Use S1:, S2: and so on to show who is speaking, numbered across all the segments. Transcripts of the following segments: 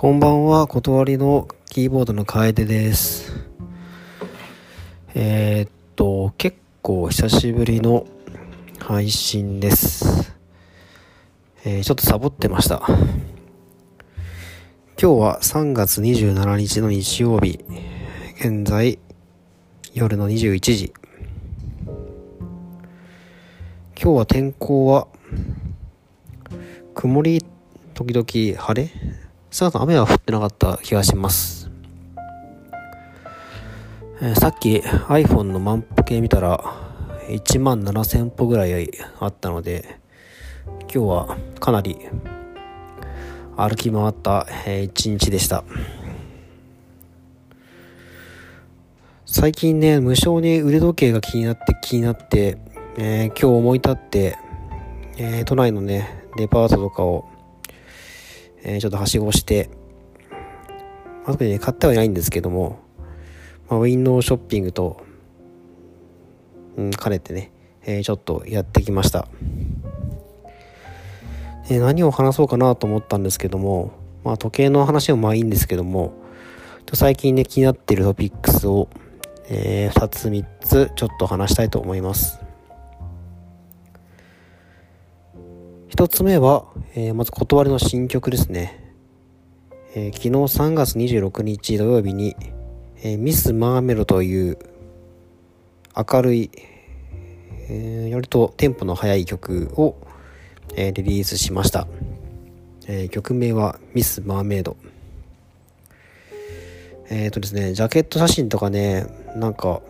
S1: こんばんは、断りのキーボードの楓です。えー、っと、結構久しぶりの配信です。えー、ちょっとサボってました。今日は3月27日の日曜日、現在夜の21時。今日は天候は曇り時々晴れ少なく雨は降ってなかった気がします。えー、さっき iPhone の万歩計見たら1万7000歩ぐらいあったので今日はかなり歩き回った、えー、一日でした最近ね無性に腕時計が気になって気になって、えー、今日思い立って、えー、都内のねデパートとかをえ、ちょっとはしごして、まあ、特にね、買ってはいないんですけども、まあ、ウィンドウショッピングと、うん、兼ねてね、え、ちょっとやってきました。え、何を話そうかなと思ったんですけども、まあ、時計の話もまあいいんですけども、最近ね、気になっているトピックスを、えー、2つ3つちょっと話したいと思います。一つ目は、えー、まず断りの新曲ですね。えー、昨日3月26日土曜日に、えー、ミス・マーメロという明るい、えー、割とテンポの速い曲を、えー、リリースしました。えー、曲名はミス・マーメイド。えっ、ー、とですね、ジャケット写真とかね、なんか、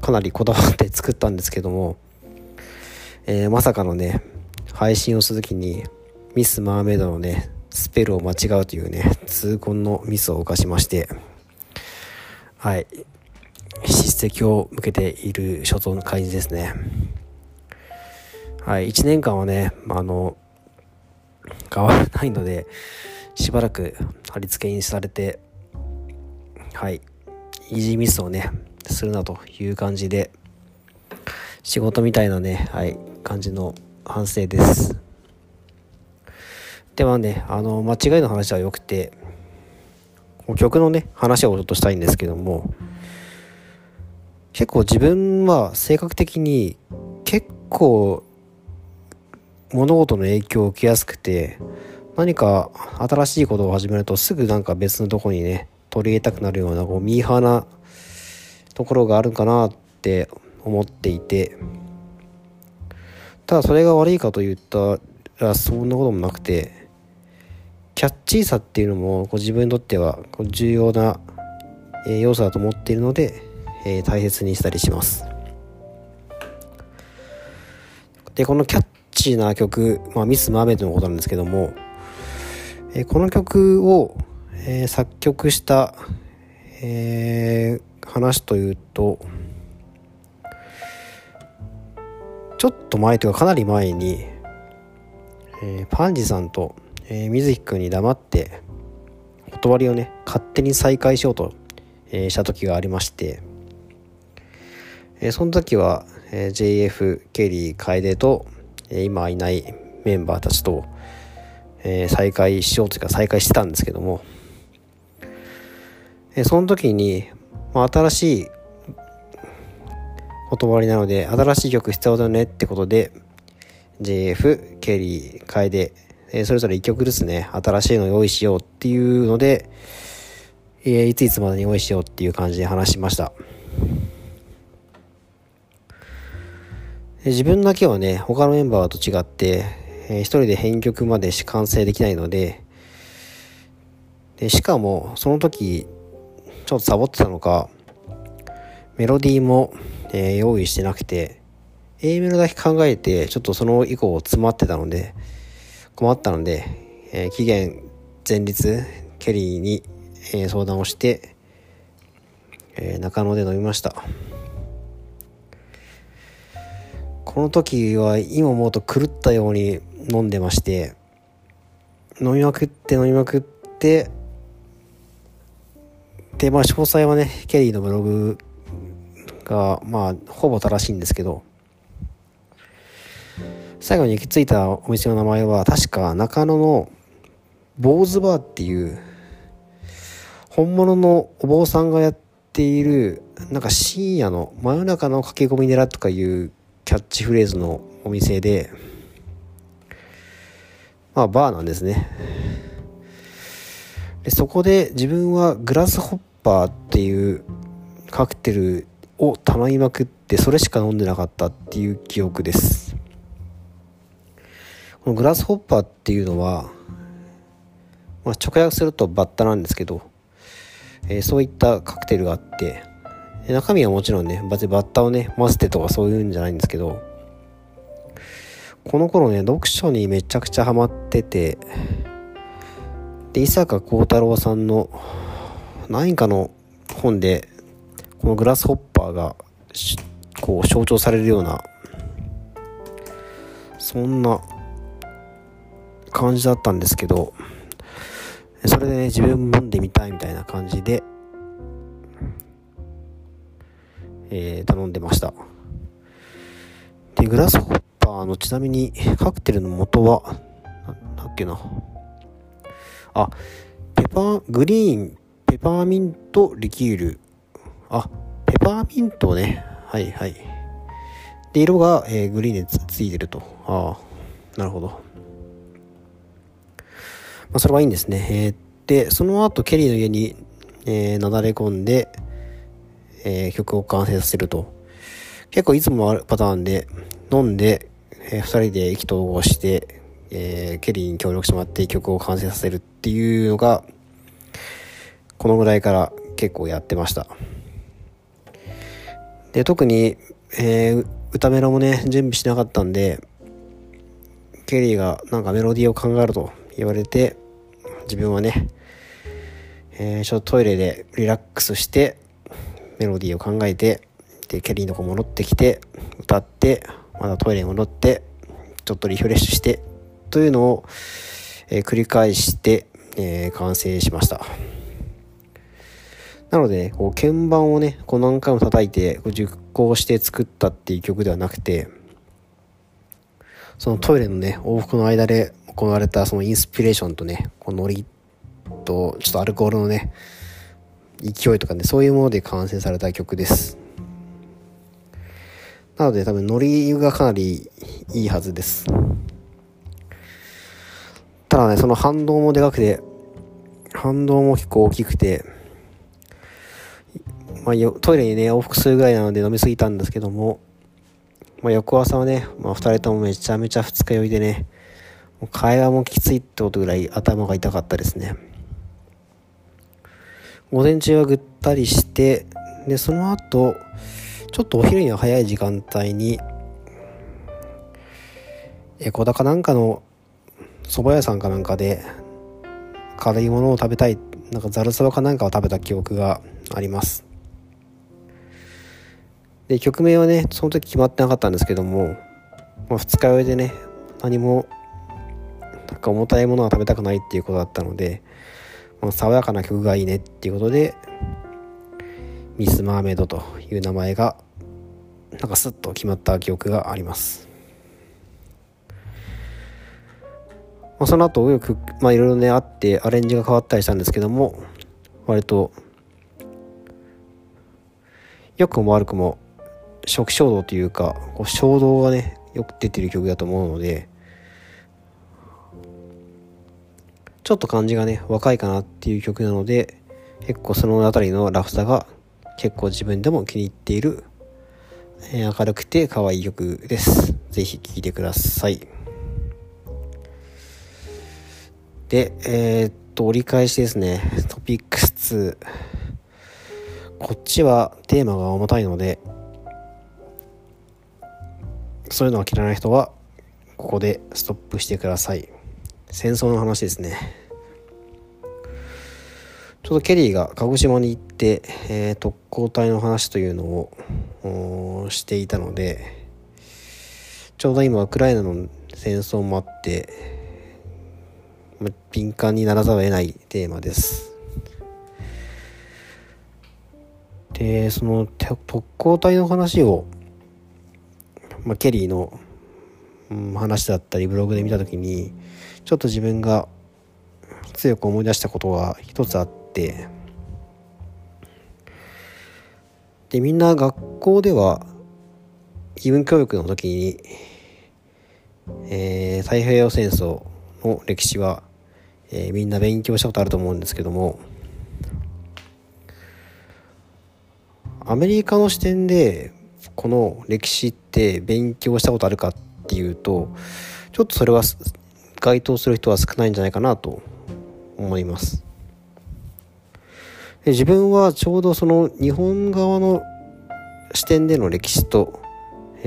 S1: かなりこだわって作ったんですけども、えー、まさかのね、配信をするときにミス・マーメイドのねスペルを間違うというね痛恨のミスを犯しましてはい。叱責を向けている所存の感じですね。はい。1年間はねまあの変わらないのでしばらく貼り付けにされてはい。イージーミスをねするなという感じで仕事みたいなねはい感じの反省です。ではね、あの、間違いの話はよくて、曲のね、話をちょっとしたいんですけども、結構自分は性格的に結構物事の影響を受けやすくて、何か新しいことを始めるとすぐなんか別のとこにね、取り入れたくなるようなこうミーハーなところがあるかなって思っていて、ただそれが悪いかと言ったらそんなこともなくてキャッチーさっていうのもこう自分にとってはこう重要な要素だと思っているので、えー、大切にしたりします。でこのキャッチーな曲、まあ、ミス・マーメイドのことなんですけども、えー、この曲を、えー、作曲した、えー、話というとちょっと前というかかなり前に、えー、パンジさんと、えー、水木くんに黙って断りをね勝手に再開しようと、えー、した時がありまして、えー、その時は、えー、JF ケリー楓と、えー、今いないメンバーたちと、えー、再開しようというか再開してたんですけども、えー、その時に、まあ、新しいお泊まりなので、新しい曲必要だねってことで、JF、ケリー、楓、えー、それぞれ1曲ずつね、新しいの用意しようっていうので、えー、いついつまでに用意しようっていう感じで話しました。自分だけはね、他のメンバーと違って、えー、一人で編曲までし完成できないので、でしかも、その時、ちょっとサボってたのか、メロディーもえー、用意してなくて A メロだけ考えてちょっとその以降詰まってたので困ったので、えー、期限前日ケリーに、えー、相談をして、え中野で飲みました。この時は今思うと狂ったように飲んでまして飲みまくって飲みまくってでまあ詳細はねケリーのブログが、まあ、ほぼ正しいんですけど、最後に行き着いたお店の名前は、確か中野の坊主バーっていう本物のお坊さんがやっているなんか深夜の真夜中の駆け込み寺とかいうキャッチフレーズのお店でまあバーなんですね。でそこで自分はグラスホッパーっていうカクテルを頼みまくってそれしか飲んでなかったっていう記憶です。このグラスホッパーっていうのは、まあ、直訳するとバッタなんですけど、えー、そういったカクテルがあって中身はもちろんねバッタをね混ぜてとかそういうんじゃないんですけどこの頃ね読書にめちゃくちゃハマっててで伊坂幸太郎さんの何かの本でこのグラスホッパーがこう象徴されるようなそんな感じだったんですけどそれでね自分も飲んでみたいみたいな感じで、えー、頼んでましたでグラスホッパーのちなみにカクテルの元はなんだっけなあ、ペパー、グリーン、ペパーミントリキュール。あ、ペパーミントね。はいはい。で、色が、えー、グリーンでついてると。ああ、なるほど。まあ、それはいいんですね。えー、で、その後、ケリーの家に、えー、なだれ込んで、えー、曲を完成させると。結構いつもあるパターンで、飲んで、えー、二人で意気投合して、えー、ケリーに協力してもらって曲を完成させるっていうのが、このぐらいから結構やってました。で、特に、えー、歌メロもね、準備しなかったんで、ケリーがなんかメロディーを考えると言われて、自分はね、えー、ちょっとトイレでリラックスして、メロディーを考えて、で、ケリーの子戻ってきて、歌って、またトイレに戻って、ちょっとリフレッシュして、というのを、えー、繰り返して、えー、完成しました。なので、こう鍵盤をね、こう何回も叩いて、こう熟考して作ったっていう曲ではなくて、そのトイレのね、往復の間で行われたそのインスピレーションとね、このノリと、ちょっとアルコールのね、勢いとかね、そういうもので完成された曲です。なので多分ノリがかなりいいはずです。ただね、その反動もでかくて、反動も結構大きくて、まあ、トイレにね、往復するぐらいなので飲みすぎたんですけども、まあ、翌朝はね、まあ、二人ともめちゃめちゃ二日酔いでね、もう会話もきついってことぐらい頭が痛かったですね。午前中はぐったりして、で、その後、ちょっとお昼には早い時間帯に、え、小高なんかの蕎麦屋さんかなんかで軽いものを食べたいなんかざるそばかなんかを食べた記憶がありますで曲名はねその時決まってなかったんですけども、まあ、二日酔いでね何もなんか重たいものは食べたくないっていうことだったので、まあ、爽やかな曲がいいねっていうことでミス・マーメイドという名前がなんかスッと決まった記憶があります。まあ、その後よく、まあ、いろいろねあってアレンジが変わったりしたんですけども割と良くも悪くも初期衝動というかこう衝動がねよく出てる曲だと思うのでちょっと感じがね若いかなっていう曲なので結構その辺りのラフさが結構自分でも気に入っている、えー、明るくて可愛い曲です。ぜひ聴いてください。で、えー、っと、折り返しですね。トピックス2。こっちはテーマが重たいので、そういうのが嫌いな人は、ここでストップしてください。戦争の話ですね。ちょうどケリーが鹿児島に行って、えー、特攻隊の話というのをしていたので、ちょうど今ウクライナの戦争もあって、敏感にならざるを得ないテーマです。でその特攻隊の話を、まあ、ケリーの、うん、話だったりブログで見た時にちょっと自分が強く思い出したことが一つあってでみんな学校では義務教育の時に、えー、太平洋戦争の歴史は、えー、みんな勉強したことあると思うんですけどもアメリカの視点でこの歴史って勉強したことあるかっていうとちょっとそれは該当する人は少ないんじゃないかなと思います。で自分はちょうどその日本側の視点での歴史と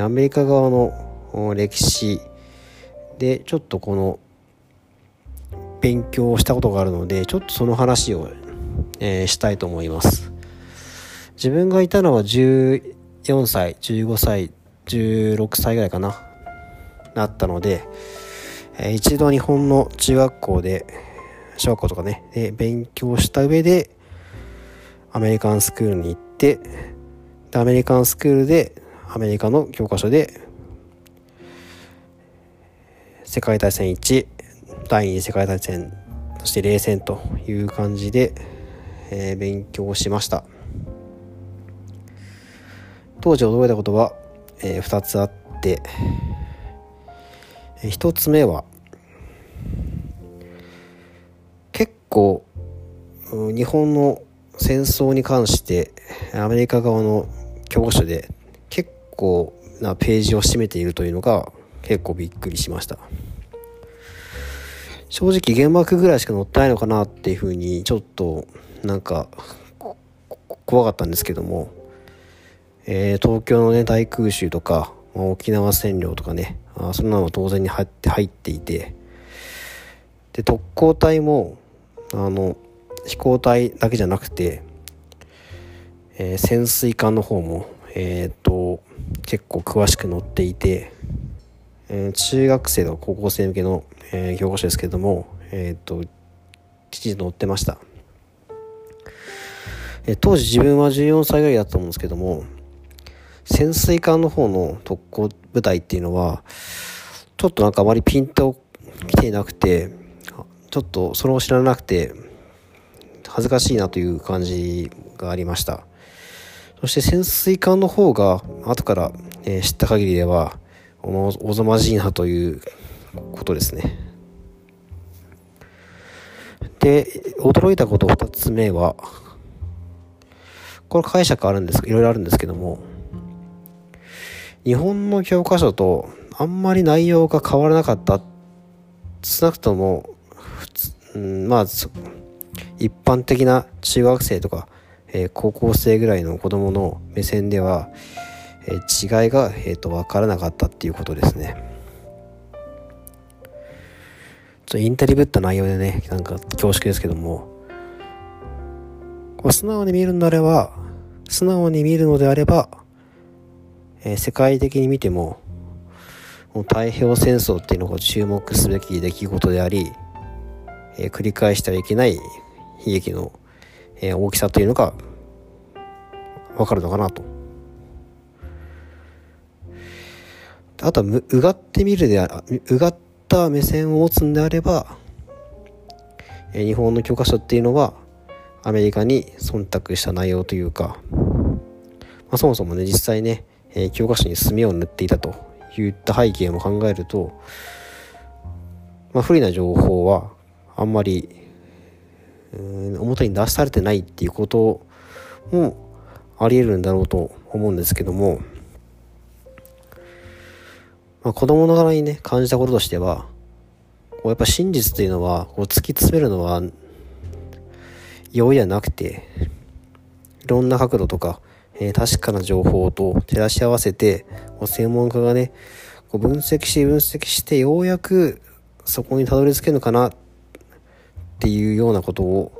S1: アメリカ側の歴史でちょっとこの勉強をしたことがあるのでちょっとその話を、えー、したいと思います。自分がいたのは14歳15歳16歳ぐらいかななったので、えー、一度日本の中学校で小学校とかねで勉強した上でアメリカンスクールに行ってアメリカンスクールでアメリカの教科書で世界大戦1第二次世界大戦そして冷戦という感じで、えー、勉強しました。当時驚いたことは、えー、2つあって1つ目は結構日本の戦争に関してアメリカ側の教科書で結構なページを占めているというのが結構びっくりしました。正直原爆ぐらいしか載ってないのかなっていうふうにちょっとなんか怖かったんですけども、えー、東京のね大空襲とかまあ沖縄占領とかねあそんなの当然に入って入っていてで特攻隊もあの飛行隊だけじゃなくて、えー、潜水艦の方も、えーと、結構詳しく載っていて、えー、中学生とか高校生向けの、えー、教科書ですけども、えっ、ときちんと載ってました、え当時自分は14歳ぐらいだったと思うんですけども潜水艦の方の特攻部隊っていうのはちょっとなんかあまりピンと来ていなくてちょっとそれを知らなくて恥ずかしいなという感じがありました。そして潜水艦の方が後から、え知った限りではおぞまじいなということですね。で驚いたこと2つ目はこれ解釈あるんですいろいろあるんですけども日本の教科書とあんまり内容が変わらなかった少なくとも普通、うん、まあ一般的な中学生とか、えー、高校生ぐらいの子供の目線では、えー、違いが、えーと、分からなかったっていうことですね。ちょインタリブった内容でね、なんか恐縮ですけども、こう素直に見るのであれば、素直に見るのであれば、えー、世界的に見ても、もう太平洋戦争っていうのが注目すべき出来事であり、えー、繰り返してはいけない悲劇の、えー、大きさというのがわかるのかなと。あとはうがってみるであうがった目線を持つんであれば、えー、日本の教科書っていうのはアメリカに忖度した内容というか、まあ、そもそもね実際ね、えー、教科書に墨を塗っていたといった背景も考えると、まあ、不利な情報はあんまりうん表に出されてないっていうこともあり得るんだろうと思うんですけども、まあ、子供ながらにね感じたこととしてはこうやっぱ真実というのはこう突き詰めるのは容易ではなくていろんな角度とか、えー、確かな情報と照らし合わせて専門家がねこう分析し分析してようやくそこにたどり着けるのかなっていうようなことを、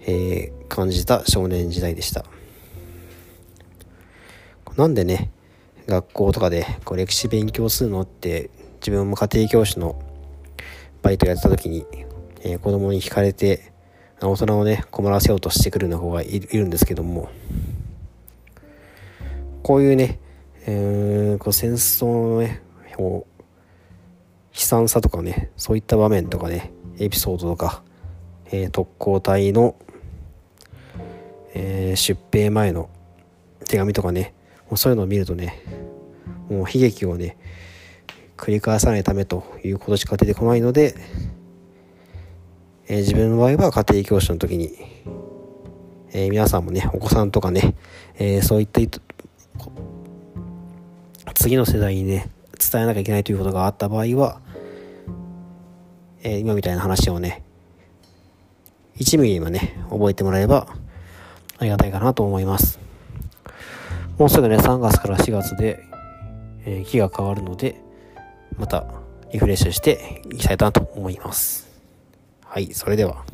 S1: えー、感じた少年時代でした。なんでね学校とかでこう歴史勉強するのって自分も家庭教師のバイトやってた時に、えー、子供に聞かれて大人をね困らせようとしてくるような方がいるんですけどもこういうね、えー、こう戦争のね悲惨さとかねそういった場面とかねエピソードとかえー、特攻隊の、えー、出兵前の手紙とかねもうそういうのを見るとねもう悲劇をね繰り返さないためということしか出てこないので、えー、自分の場合は家庭教師の時に、えー、皆さんもねお子さんとかね、えー、そういった次の世代にね伝えなきゃいけないということがあった場合は、え今みたいな話をね1ミリはね覚えてもらえばありがたいかなと思います。もうすぐね3月から4月で、えー、木が変わるのでまたリフレッシュしていきたいなと思います。はいそれでは。